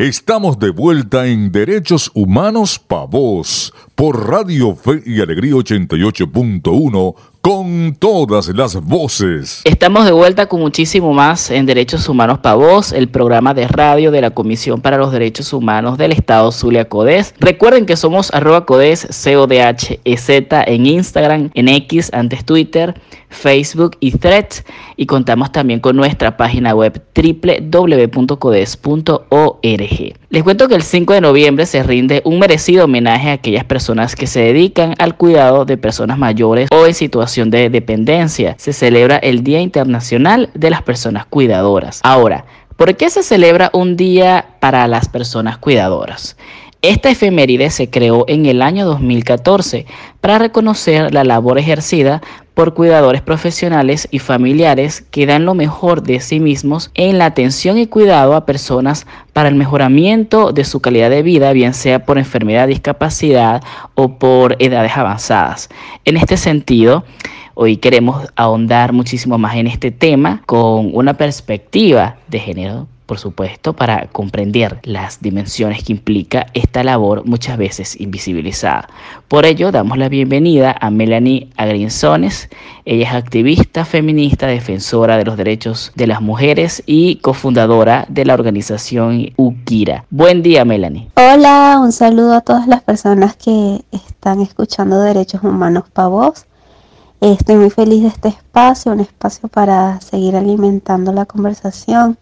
Estamos de vuelta en Derechos Humanos Pa' Vos por Radio Fe y Alegría 88.1 con todas las voces. Estamos de vuelta con muchísimo más en Derechos Humanos Pa' Vos, el programa de radio de la Comisión para los Derechos Humanos del Estado Zulia Codes. Recuerden que somos arroba Codes, C-O-D-H-E-Z en Instagram, en X, antes Twitter Facebook y Threads y contamos también con nuestra página web www.codes.org. Les cuento que el 5 de noviembre se rinde un merecido homenaje a aquellas personas que se dedican al cuidado de personas mayores o en situación de dependencia. Se celebra el Día Internacional de las Personas Cuidadoras. Ahora, ¿por qué se celebra un día para las personas cuidadoras? Esta efeméride se creó en el año 2014 para reconocer la labor ejercida por cuidadores profesionales y familiares que dan lo mejor de sí mismos en la atención y cuidado a personas para el mejoramiento de su calidad de vida, bien sea por enfermedad, discapacidad o por edades avanzadas. En este sentido, Hoy queremos ahondar muchísimo más en este tema con una perspectiva de género por supuesto, para comprender las dimensiones que implica esta labor muchas veces invisibilizada. Por ello, damos la bienvenida a Melanie Agrinzones. Ella es activista feminista, defensora de los derechos de las mujeres y cofundadora de la organización UKIRA. Buen día, Melanie. Hola, un saludo a todas las personas que están escuchando Derechos Humanos para vos. Estoy muy feliz de este espacio, un espacio para seguir alimentando la conversación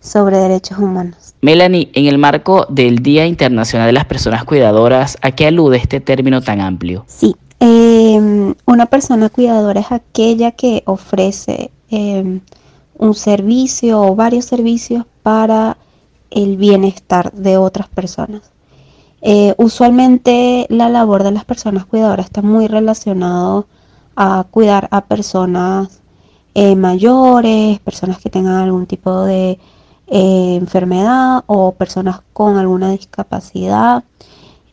sobre derechos humanos. Melanie, en el marco del Día Internacional de las Personas Cuidadoras, ¿a qué alude este término tan amplio? Sí, em, una persona cuidadora es aquella que ofrece em, un servicio o varios servicios para el bienestar de otras personas. Eh, usualmente la labor de las personas cuidadoras está muy relacionado a cuidar a personas eh, mayores, personas que tengan algún tipo de eh, enfermedad o personas con alguna discapacidad.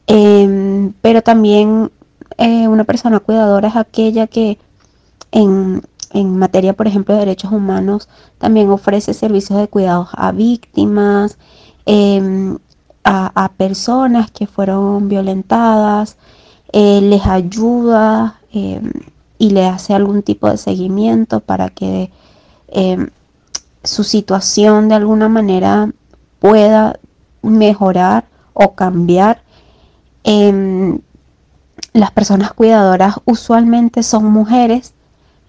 Em, pero también eh, una persona cuidadora es aquella que en, materia, por ejemplo, de derechos humanos, también ofrece servicios de cuidados a víctimas, em, a, personas que fueron violentadas, eh, les ayuda em, y le hace algún tipo de seguimiento para que su situación de alguna manera pueda mejorar o cambiar. Em, las personas cuidadoras usualmente son mujeres,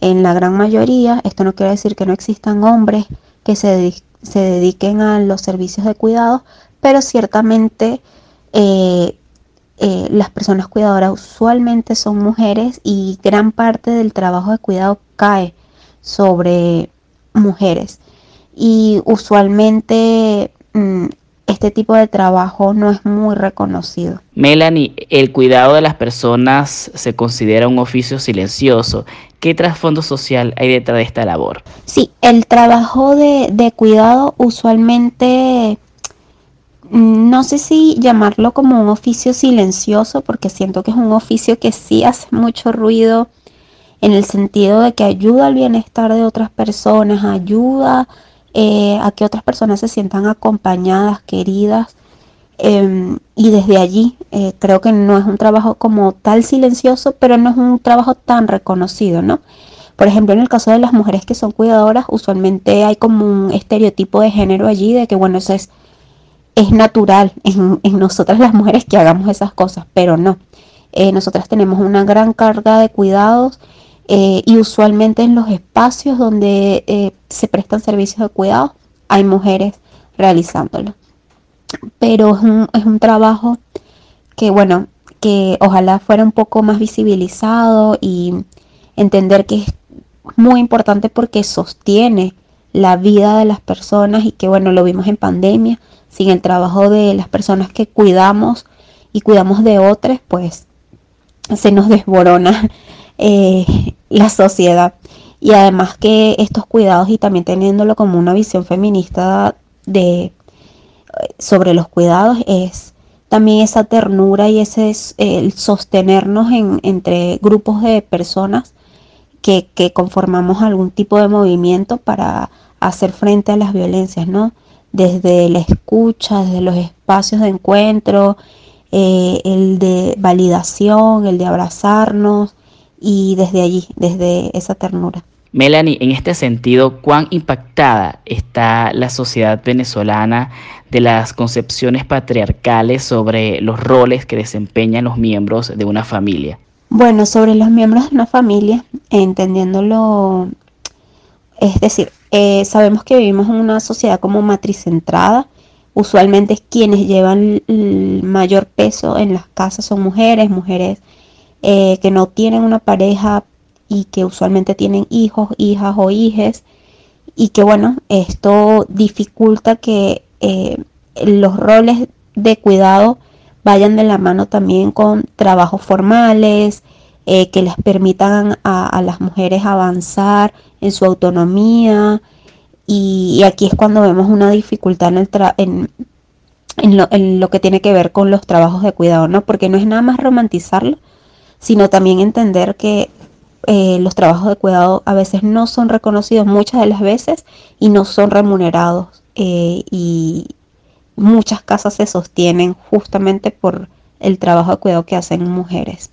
en la gran mayoría. Esto no quiere decir que no existan hombres que se, dediquen a los servicios de cuidado, pero ciertamente eh, eh, las personas cuidadoras usualmente son mujeres y gran parte del trabajo de cuidado cae sobre mujeres y usualmente mm, este tipo de trabajo no es muy reconocido. Melanie, el cuidado de las personas se considera un oficio silencioso. ¿Qué trasfondo social hay detrás de esta labor? Sí, el trabajo de, de cuidado usualmente mm, no sé si llamarlo como un oficio silencioso, porque siento que es un oficio que sí hace mucho ruido en el sentido de que ayuda al bienestar de otras personas, ayuda eh, a que otras personas se sientan acompañadas, queridas. Em, y desde allí eh, creo que no es un trabajo como tal silencioso, pero no es un trabajo tan reconocido, ¿no? Por ejemplo, en el caso de las mujeres que son cuidadoras, usualmente hay como un estereotipo de género allí de que, bueno, eso es, es natural en, nosotras las mujeres que hagamos esas cosas, pero no. Eh, nosotras tenemos una gran carga de cuidados eh, y usualmente en los espacios donde eh, se prestan servicios de cuidado hay mujeres realizándolo. Pero es un, es un trabajo que, bueno, que ojalá fuera un poco más visibilizado y entender que es muy importante porque sostiene la vida de las personas y que, bueno, lo vimos en pandemia, sin el trabajo de las personas que cuidamos y cuidamos de otras, pues se nos desborona eh, la sociedad. Y además que estos cuidados y también teniéndolo como una visión feminista de sobre los cuidados es también esa ternura y ese el sostenernos en, entre grupos de personas que, que, conformamos algún tipo de movimiento para hacer frente a las violencias, ¿no? desde la escucha, desde los espacios de encuentro, eh, el de validación, el de abrazarnos y desde allí, desde esa ternura. Melanie, en este sentido, ¿cuán impactada está la sociedad venezolana de las concepciones patriarcales sobre los roles que desempeñan los miembros de una familia? Bueno, sobre los miembros de una familia, entendiéndolo, es decir, eh, sabemos que vivimos en una sociedad como matricentrada, usualmente quienes llevan el mayor peso en las casas son mujeres, mujeres eh, que no tienen una pareja y que usualmente tienen hijos, hijas o hijes y que bueno, esto dificulta que eh, los roles de cuidado vayan de la mano también con trabajos formales, eh, que les permitan a, las mujeres avanzar en su autonomía. Y, aquí es cuando vemos una dificultad en, el en, lo, en, lo, que tiene que ver con los trabajos de cuidado, ¿no? Porque no es nada más romantizarlo, sino también entender que eh, los trabajos de cuidado a veces no son reconocidos muchas de las veces y no son remunerados eh, y muchas casas se sostienen justamente por el trabajo de cuidado que hacen mujeres.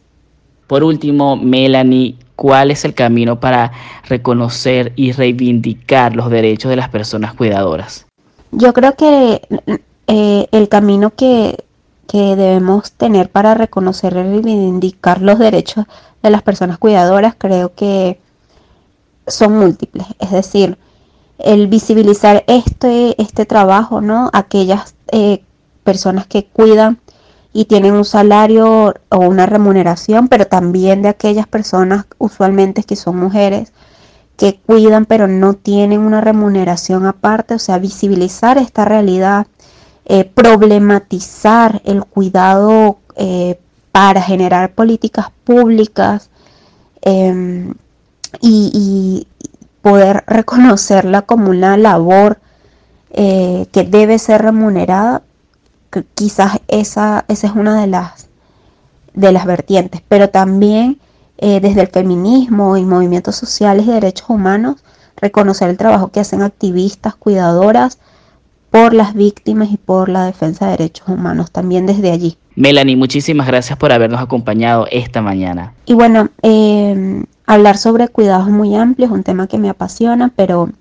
Por último, Melanie, ¿cuál es el camino para reconocer y reivindicar los derechos de las personas cuidadoras? Yo creo que eh, el camino que, que debemos tener para reconocer y reivindicar los derechos de las personas cuidadoras creo que son múltiples. Es decir, el visibilizar este, este trabajo, ¿no? Aquellas eh, personas que cuidan y tienen un salario o una remuneración, pero también de aquellas personas usualmente que son mujeres que cuidan pero no tienen una remuneración aparte, o sea, visibilizar esta realidad, eh, problematizar el cuidado eh, para generar políticas públicas em, y, poder reconocerla como una labor eh, que debe ser remunerada, quizás esa, esa es una de las, de las vertientes, pero también desde el feminismo y movimientos sociales y derechos humanos, reconocer el trabajo que hacen activistas, cuidadoras, por las víctimas y por la defensa de derechos humanos, también desde allí. Melanie, muchísimas gracias por habernos acompañado esta mañana. Y bueno, eh, hablar sobre cuidados muy amplio es un tema que me apasiona, pero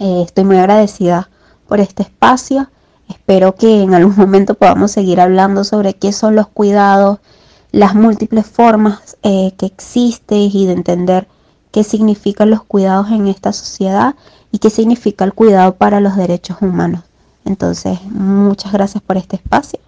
eh, estoy muy agradecida por este espacio. Espero que en algún momento podamos seguir hablando sobre qué son los cuidados, las múltiples formas eh, que existen y de entender qué significan los cuidados en esta sociedad y qué significa el cuidado para los derechos humanos. Entonces, muchas gracias por este espacio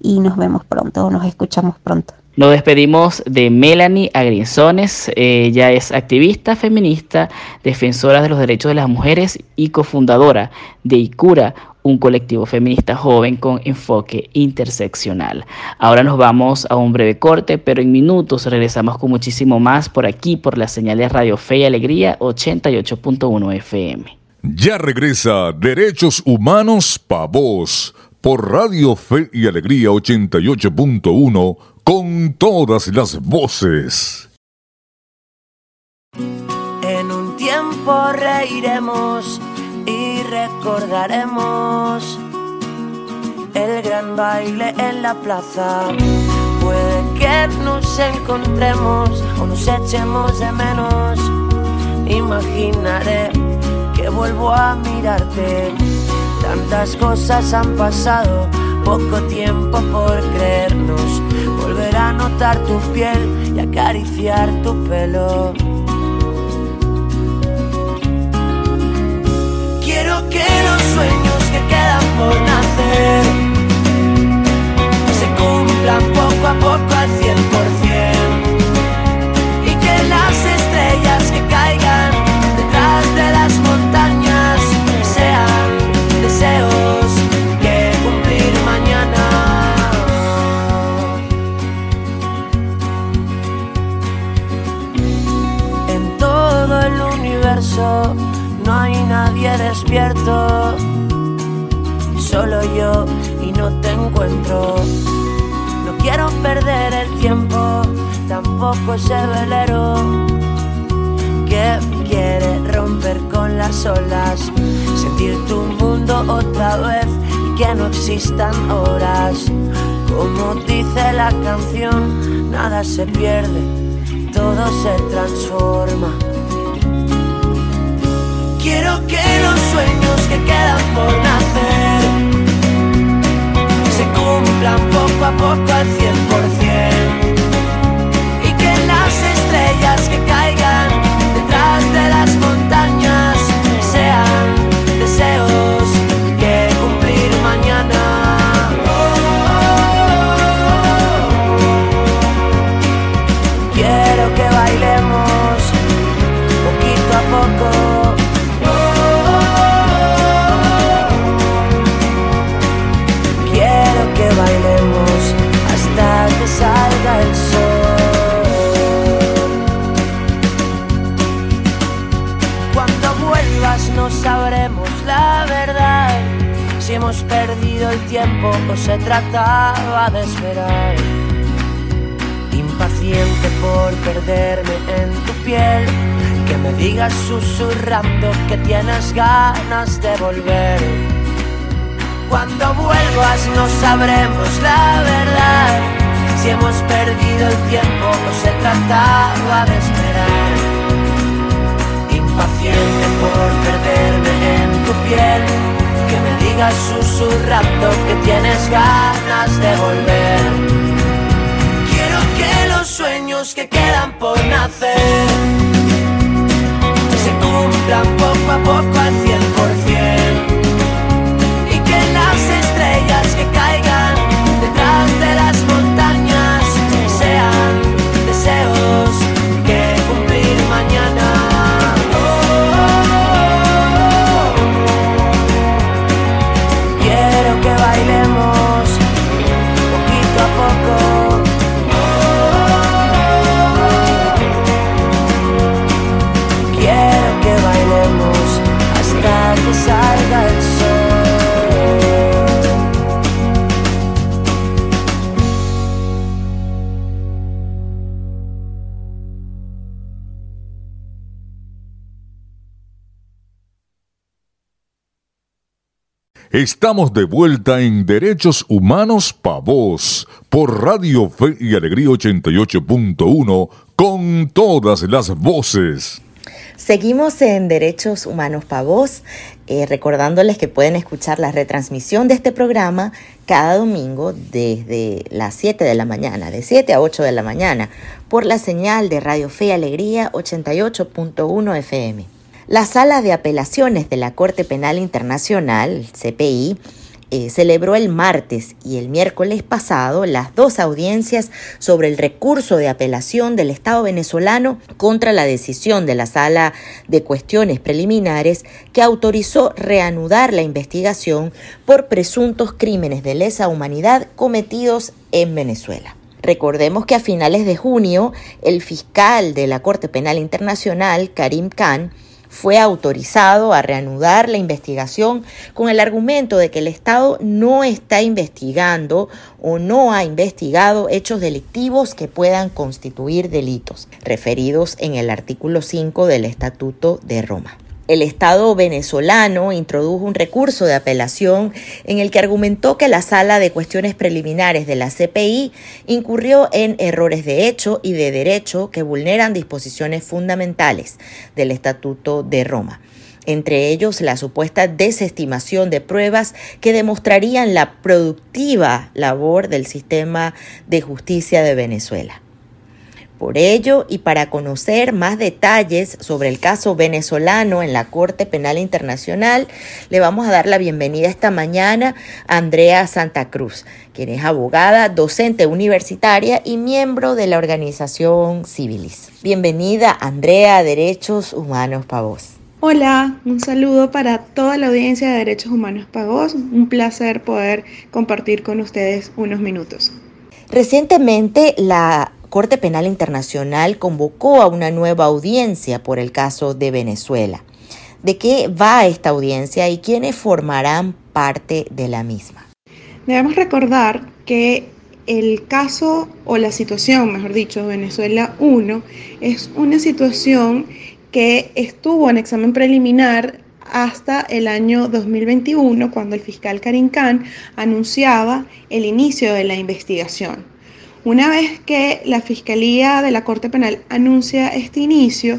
y nos vemos pronto o nos escuchamos pronto. Nos despedimos de Melanie Agrinzones. Ella es activista feminista, defensora de los derechos de las mujeres y cofundadora de ICURA, un colectivo feminista joven con enfoque interseccional. Ahora nos vamos a un breve corte, pero en minutos regresamos con muchísimo más por aquí, por la señal de Radio Fe y Alegría 88.1 FM. Ya regresa Derechos Humanos Pa' Vos por Radio Fe y Alegría 88.1 con todas las voces. En un tiempo reiremos y recordaremos el gran baile en la plaza. Puede que nos encontremos o nos echemos de menos. Imaginaré vuelvo a mirarte. Tantas cosas han pasado, poco tiempo por creernos. Volver a notar tu piel y acariciar tu pelo. Quiero que los sueños que quedan por nacer se cumplan poco a poco al cien por cien y que las estrellas que caigan despierto, solo yo y no te encuentro. No quiero perder el tiempo, tampoco ese velero que quiere romper con las olas, sentir tu mundo otra vez y que no existan horas. Como dice la canción, nada se pierde, todo se transforma. Que los sueños que quedan por nacer se cumplan poco a poco al cien por cien. Y que las estrellas que caigan hemos perdido el tiempo o se trataba de esperar. Impaciente por perderme en tu piel. Que me digas susurrando que tienes ganas de volver. Cuando vuelvas no sabremos la verdad Si hemos perdido el tiempo o se trataba de esperar Impaciente por perderme en tu piel Digas susurrando que tienes ganas de volver. Quiero que los sueños que quedan por nacer Se cumplan poco a poco al Estamos de vuelta en Derechos Humanos Pa' Vos por Radio Fe y Alegría 88.1 con todas las voces. Seguimos en Derechos Humanos Pa' Vos, eh, recordándoles que pueden escuchar la retransmisión de este programa cada domingo desde las 7 de la mañana, de 7 a 8 de la mañana, por la señal de Radio Fe y Alegría 88.1 FM. La Sala de Apelaciones de la Corte Penal Internacional, CPI, eh, celebró el martes y el miércoles pasado las dos audiencias sobre el recurso de apelación del Estado venezolano contra la decisión de la Sala de Cuestiones Preliminares que autorizó reanudar la investigación por presuntos crímenes de lesa humanidad cometidos en Venezuela. Recordemos que a finales de junio el fiscal de la Corte Penal Internacional, Karim Khan, fue autorizado a reanudar la investigación con el argumento de que el Estado no está investigando o no ha investigado hechos delictivos que puedan constituir delitos, referidos en el artículo 5 del Estatuto de Roma. El Estado venezolano introdujo un recurso de apelación en el que argumentó que la sala de cuestiones preliminares de la CPI incurrió en errores de hecho y de derecho que vulneran disposiciones fundamentales del Estatuto de Roma entre ellos la supuesta desestimación de pruebas que demostrarían la productiva labor del sistema de justicia de Venezuela. Por ello, y para conocer más detalles sobre el caso venezolano en la Corte Penal Internacional, le vamos a dar la bienvenida esta mañana a Andrea Santa Cruz, quien es abogada, docente universitaria y miembro de la organización Civilis. Bienvenida, Andrea, a Derechos Humanos Pavos. Hola, un saludo para toda la audiencia de Derechos Humanos Pagos. Un placer poder compartir con ustedes unos minutos. Recientemente la Corte Penal Internacional convocó a una nueva audiencia por el caso de Venezuela. ¿De qué va esta audiencia y quiénes formarán parte de la misma? Debemos recordar que el caso o la situación, mejor dicho, Venezuela 1 es una situación que estuvo en examen preliminar hasta el año 2021, cuando el fiscal Karim Khan anunciaba el inicio de la investigación. Una vez que la Fiscalía de la Corte Penal anuncia este inicio,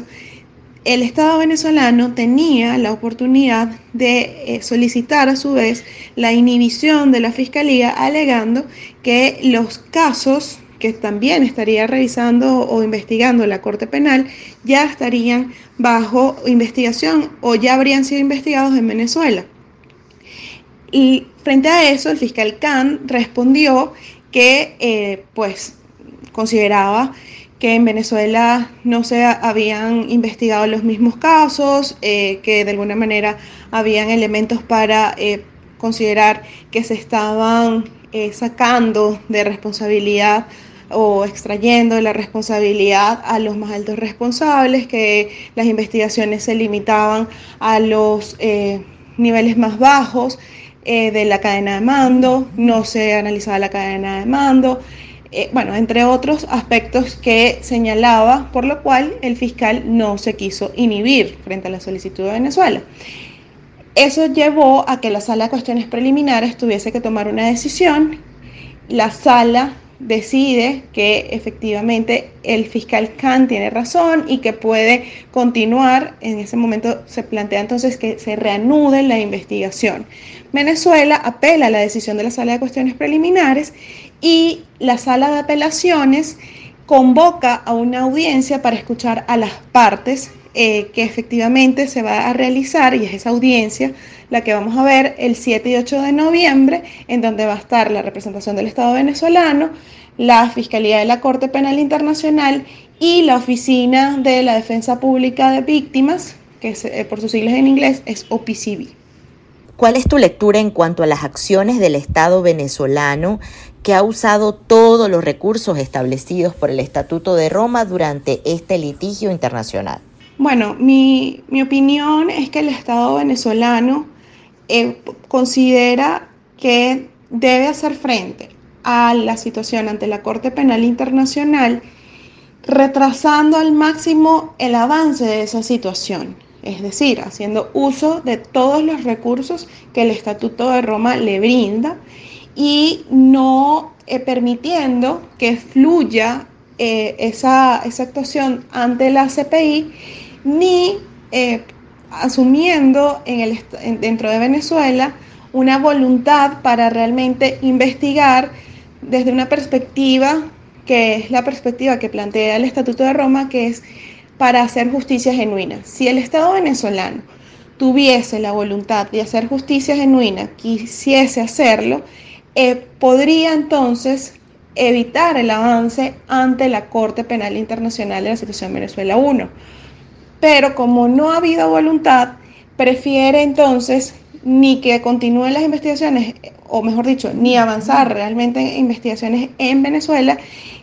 el Estado venezolano tenía la oportunidad de eh, solicitar a su vez la inhibición de la Fiscalía alegando que los casos que también estaría revisando o investigando la Corte Penal, ya estarían bajo investigación o ya habrían sido investigados en Venezuela. Y frente a eso, el fiscal Khan respondió que eh, pues consideraba que en Venezuela no se habían investigado los mismos casos, eh, que de alguna manera habían elementos para eh, considerar que se estaban sacando de responsabilidad o extrayendo la responsabilidad a los más altos responsables, que las investigaciones se limitaban a los eh, niveles más bajos eh, de la cadena de mando, no se analizaba la cadena de mando, eh, bueno, entre otros aspectos que señalaba, por lo cual el fiscal no se quiso inhibir frente a la solicitud de Venezuela. Eso llevó a que la sala de cuestiones preliminares tuviese que tomar una decisión. La sala decide que efectivamente el fiscal Khan tiene razón y que puede continuar, en ese momento se plantea entonces que se reanude la investigación. Venezuela apela a la decisión de la sala de cuestiones preliminares y la sala de apelaciones convoca a una audiencia para escuchar a las partes eh, que efectivamente se va a realizar y es esa audiencia la que vamos a ver el 7 y 8 de noviembre, en donde va a estar la representación del Estado venezolano, la Fiscalía de la Corte Penal Internacional y la Oficina de la Defensa Pública de Víctimas, que eh, por sus siglas en inglés es OPCV. ¿Cuál es tu lectura en cuanto a las acciones del Estado venezolano que ha usado todos los recursos establecidos por el Estatuto de Roma durante este litigio internacional? Bueno, mi, mi opinión es que el Estado venezolano eh, considera que debe hacer frente a la situación ante la Corte Penal Internacional, retrasando al máximo el avance de esa situación, es decir, haciendo uso de todos los recursos que el Estatuto de Roma le brinda y no eh, permitiendo que fluya eh, esa, esa, actuación ante la CPI, ni asumiendo en el, dentro de Venezuela una voluntad para realmente investigar desde una perspectiva que es la perspectiva que plantea el Estatuto de Roma, que es para hacer justicia genuina. Si el Estado venezolano tuviese la voluntad de hacer justicia genuina, quisiese hacerlo, eh, podría entonces evitar el avance ante la Corte Penal Internacional de la situación Venezuela 1 pero como no ha habido voluntad, prefiere entonces ni que continúen las investigaciones, o mejor dicho, ni avanzar realmente en investigaciones en Venezuela,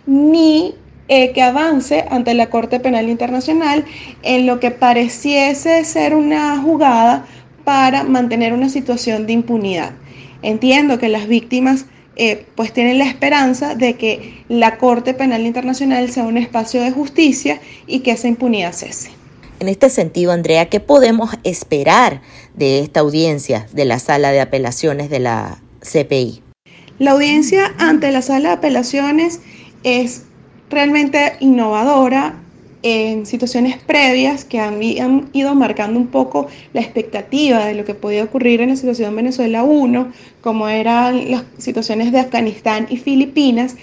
ni eh, que avance ante la Corte Penal Internacional en lo que pareciese ser una jugada para mantener una situación de impunidad. Entiendo que las víctimas eh, pues tienen la esperanza de que la Corte Penal Internacional sea un espacio de justicia y que esa impunidad cese. En este sentido, Andrea, ¿qué podemos esperar de esta audiencia de la sala de apelaciones de la CPI? La audiencia ante la sala de apelaciones es realmente innovadora en situaciones previas que han, ido marcando un poco la expectativa de lo que podía ocurrir en la situación Venezuela 1, como eran las situaciones de Afganistán y Filipinas.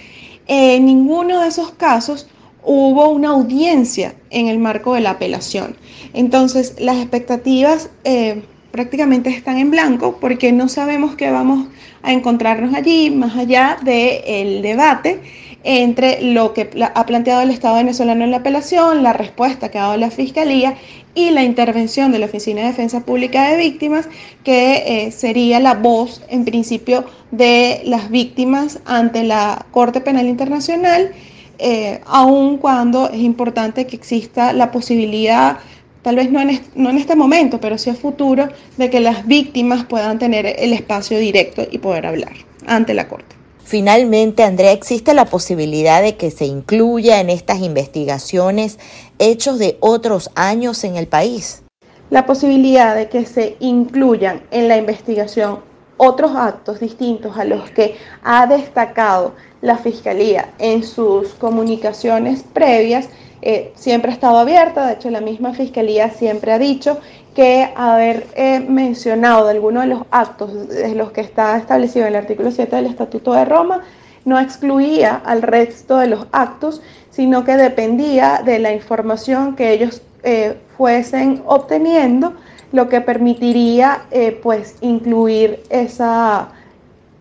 En ninguno de esos casos hubo una audiencia en el marco de la apelación. Entonces, las expectativas eh, prácticamente están en blanco porque no sabemos qué vamos a encontrarnos allí, más allá del debate entre lo que ha planteado el Estado venezolano en la apelación, la respuesta que ha dado la Fiscalía y la intervención de la Oficina de Defensa Pública de Víctimas, que eh, sería la voz, en principio, de las víctimas ante la Corte Penal Internacional eh, aun cuando es importante que exista la posibilidad, tal vez no en, no en este momento, pero sí a futuro, de que las víctimas puedan tener el espacio directo y poder hablar ante la Corte. Finalmente, Andrea, ¿existe la posibilidad de que se incluya en estas investigaciones hechos de otros años en el país? La posibilidad de que se incluyan en la investigación otros actos distintos a los que ha destacado la Fiscalía en sus comunicaciones previas eh, siempre ha estado abierta. De hecho, la misma Fiscalía siempre ha dicho que haber eh, mencionado de alguno de los actos de los que está establecido en el artículo 7 del Estatuto de Roma no excluía al resto de los actos, sino que dependía de la información que ellos eh, fuesen obteniendo, lo que permitiría pues incluir esa,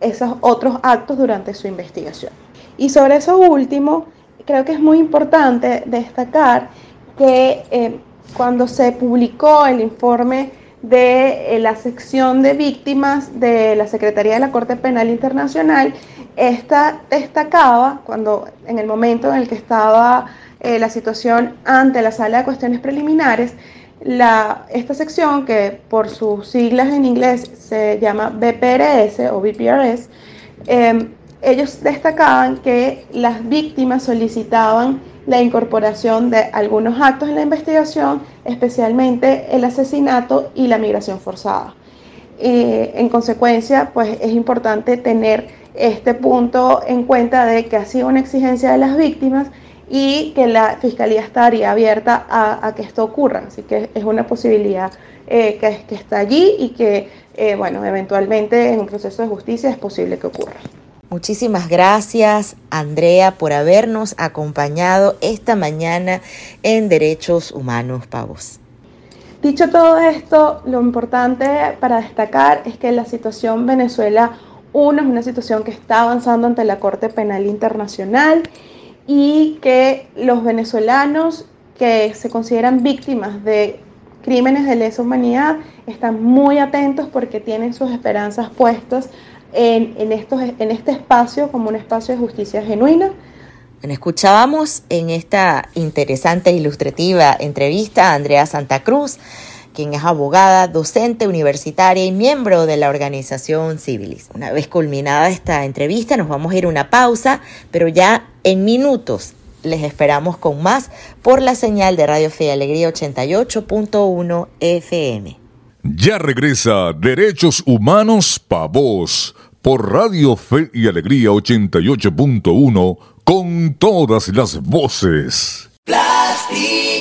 esos otros actos durante su investigación. Y sobre eso último, creo que es muy importante destacar que cuando se publicó el informe de eh, la sección de víctimas de la Secretaría de la Corte Penal Internacional, esta destacaba, cuando en el momento en el que estaba eh, la situación ante la sala de cuestiones preliminares, esta sección, que por sus siglas en inglés se llama BPRS o BPRS, em, ellos destacaban que las víctimas solicitaban la incorporación de algunos actos en la investigación, especialmente el asesinato y la migración forzada. Eh, en consecuencia, pues es importante tener este punto en cuenta de que ha sido una exigencia de las víctimas y que la Fiscalía estaría abierta a, que esto ocurra. Así que es una posibilidad eh, que, que, está allí y que, eh, bueno, eventualmente en un proceso de justicia es posible que ocurra. Muchísimas gracias, Andrea, por habernos acompañado esta mañana en Derechos Humanos Pavos. Dicho todo esto, lo importante para destacar es que la situación Venezuela 1 es una situación que está avanzando ante la Corte Penal Internacional y que los venezolanos que se consideran víctimas de crímenes de lesa humanidad están muy atentos porque tienen sus esperanzas puestas en, estos, en este espacio como un espacio de justicia genuina. escuchábamos en esta interesante e ilustrativa entrevista a Andrea Santa Cruz, quien es abogada, docente universitaria y miembro de la organización Civilis. Una vez culminada esta entrevista, nos vamos a ir a una pausa, pero ya en minutos les esperamos con más por la señal de Radio Fe y Alegría 88.1 FM. Ya regresa Derechos Humanos Pa' Vos por Radio Fe y Alegría 88.1 con todas las voces. Plástico.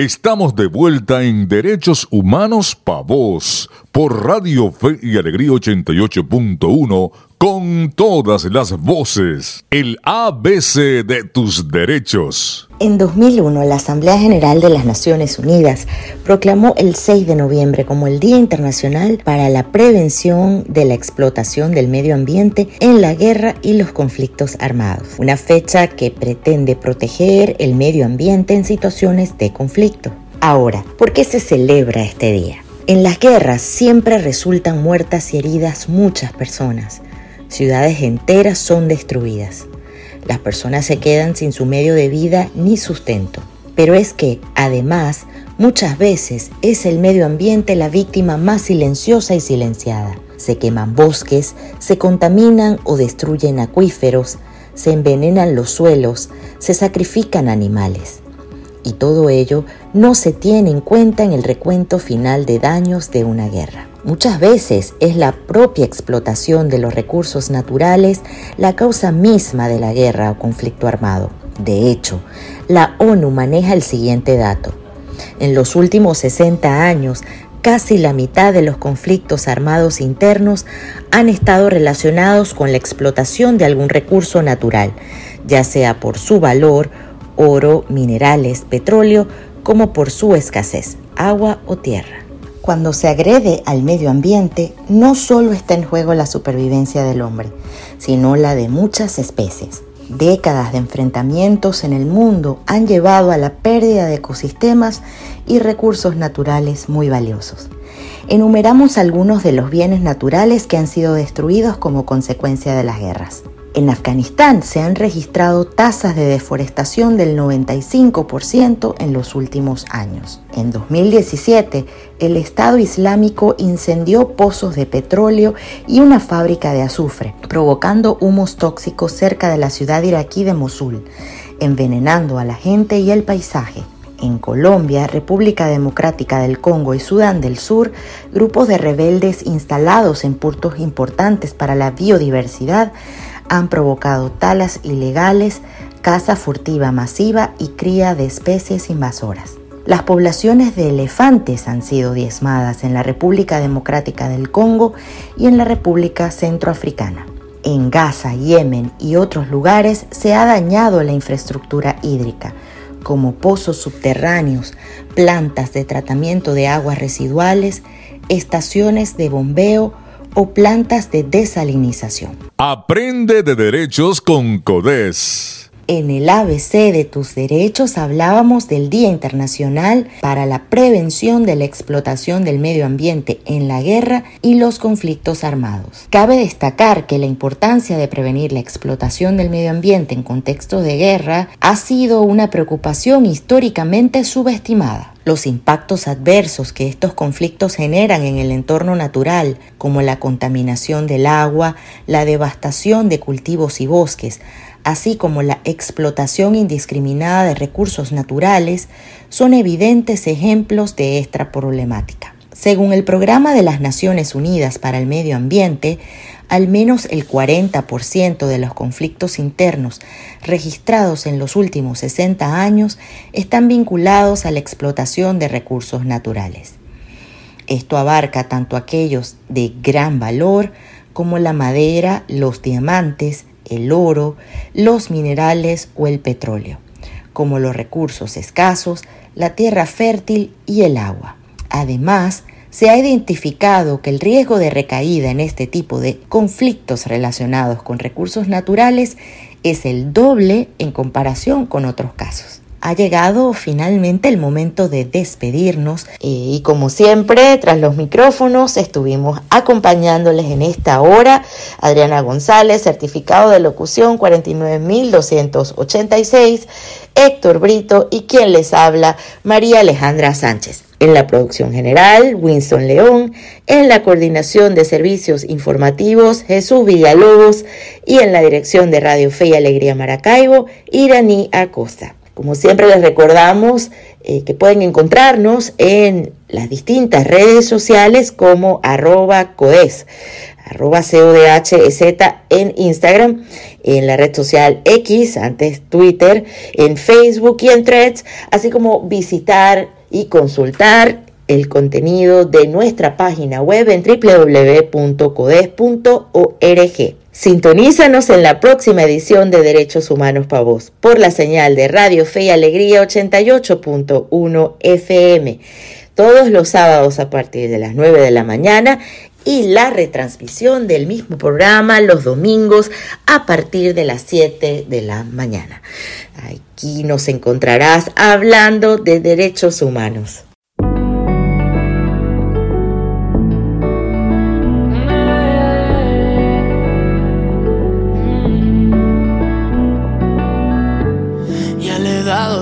Estamos de vuelta en Derechos Humanos Pa' Vos por Radio Fe y Alegría 88.1 con todas las voces. El ABC de tus derechos. En 2001, la Asamblea General de las Naciones Unidas proclamó el 6 de noviembre como el Día Internacional para la Prevención de la Explotación del Medio Ambiente en la Guerra y los Conflictos Armados, una fecha que pretende proteger el medio ambiente en situaciones de conflicto. Ahora, ¿por qué se celebra este día? En las guerras siempre resultan muertas y heridas muchas personas ciudades enteras son destruidas. Las personas se quedan sin su medio de vida ni sustento. Pero es que, además, muchas veces es el medio ambiente la víctima más silenciosa y silenciada. Se queman bosques, se contaminan o destruyen acuíferos, se envenenan los suelos, se sacrifican animales. Y todo ello no se tiene en cuenta en el recuento final de daños de una guerra. Muchas veces es la propia explotación de los recursos naturales la causa misma de la guerra o conflicto armado. De hecho, la ONU maneja el siguiente dato. En los últimos 60 años, casi la mitad de los conflictos armados internos han estado relacionados con la explotación de algún recurso natural, ya sea por su valor, oro, minerales, petróleo, como por su escasez, agua o tierra. Cuando se agrede al medio ambiente, no solo está en juego la supervivencia del hombre, sino la de muchas especies. Décadas de enfrentamientos en el mundo han llevado a la pérdida de ecosistemas y recursos naturales muy valiosos. Enumeramos algunos de los bienes naturales que han sido destruidos como consecuencia de las guerras. En Afganistán se han registrado tasas de deforestación del 95% en los últimos años. En 2017, el Estado Islámico incendió pozos de petróleo y una fábrica de azufre, provocando humos tóxicos cerca de la ciudad iraquí de Mosul, envenenando a la gente y el paisaje. En Colombia, República Democrática del Congo y Sudán del Sur, grupos de rebeldes instalados en puntos importantes para la biodiversidad han provocado talas ilegales, caza furtiva masiva y cría de especies invasoras. Las poblaciones de elefantes han sido diezmadas en la República Democrática del Congo y en la República Centroafricana. En Gaza, Yemen y otros lugares se ha dañado la infraestructura hídrica, como pozos subterráneos, plantas de tratamiento de aguas residuales, estaciones de bombeo o plantas de desalinización. Aprende de derechos con CODES. En el ABC de tus derechos hablábamos del Día Internacional para la Prevención de la Explotación del Medio Ambiente en la Guerra y los Conflictos Armados. Cabe destacar que la importancia de prevenir la explotación del medio ambiente en contextos de guerra ha sido una preocupación históricamente subestimada. Los impactos adversos que estos conflictos generan en el entorno natural, como la contaminación del agua, la devastación de cultivos y bosques, así como la explotación indiscriminada de recursos naturales, son evidentes ejemplos de esta problemática. Según el Programa de las Naciones Unidas para el Medio Ambiente, al menos el 40% de los conflictos internos registrados en los últimos 60 años están vinculados a la explotación de recursos naturales. Esto abarca tanto aquellos de gran valor como la madera, los diamantes, el oro, los minerales o el petróleo, como los recursos escasos, la tierra fértil y el agua. Además, se ha identificado que el riesgo de recaída en este tipo de conflictos relacionados con recursos naturales es el doble en comparación con otros casos ha llegado finalmente el momento de despedirnos eh, y como siempre tras los micrófonos estuvimos acompañándoles en esta hora Adriana González, certificado de locución 49286, Héctor Brito y quien les habla María Alejandra Sánchez. En la producción general, Winston León, en la coordinación de servicios informativos, Jesús Villalobos y en la dirección de Radio Fe y Alegría Maracaibo, Iraní Acosta. Como siempre les recordamos eh, que pueden encontrarnos en las distintas redes sociales como arroba codes. arroba CODHZ en Instagram, en la red social X, antes Twitter, en Facebook y en Threads, así como visitar y consultar el contenido de nuestra página web en www.codes.org. Sintonízanos en la próxima edición de Derechos Humanos para Vos por la señal de Radio Fe y Alegría 88.1 FM todos los sábados a partir de las 9 de la mañana y la retransmisión del mismo programa los domingos a partir de las 7 de la mañana. Aquí nos encontrarás hablando de derechos humanos.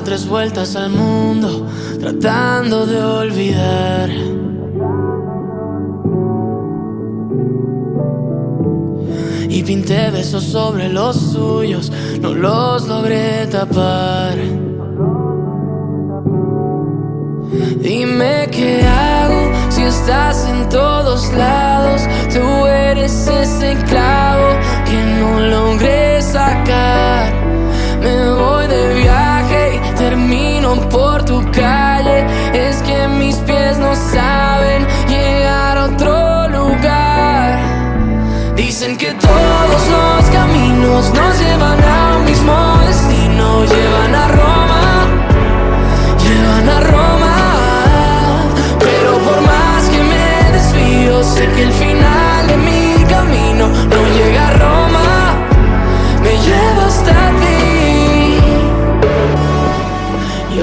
Tres vueltas al mundo tratando de olvidar. Y pinté besos sobre los suyos, no los logré tapar. Dime qué hago si estás en todos lados. Tú eres ese clavo que no logré sacar.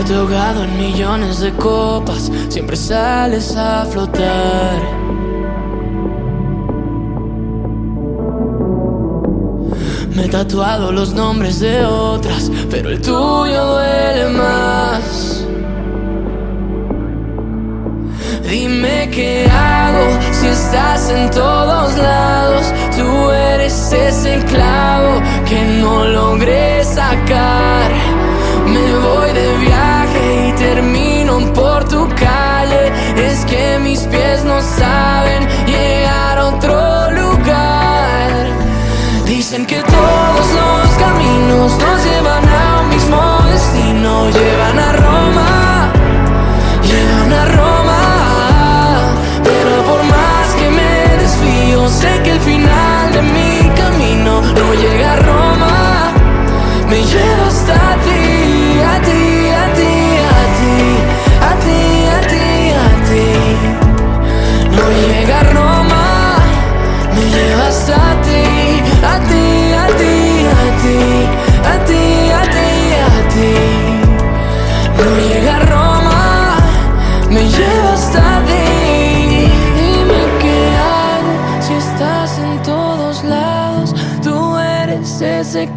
Te en millones de copas, siempre sales a flotar. Me he tatuado los nombres de otras, pero el tuyo duele más. Dime qué hago si estás en todos lados. Tú eres ese clavo que no logré sacar. Me voy de viaje y termino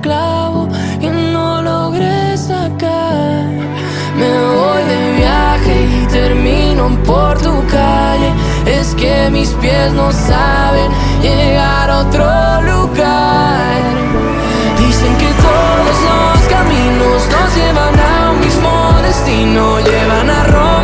clavo que no logré sacar. Me voy de viaje y termino por tu calle. Es que mis pies no saben llegar a otro lugar. Dicen que todos los caminos nos llevan a un mismo destino. Llevan a Roma,